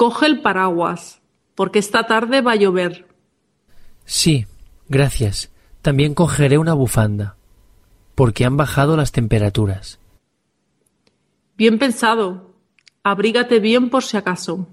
Coge el paraguas, porque esta tarde va a llover. Sí, gracias. También cogeré una bufanda, porque han bajado las temperaturas. Bien pensado. Abrígate bien por si acaso.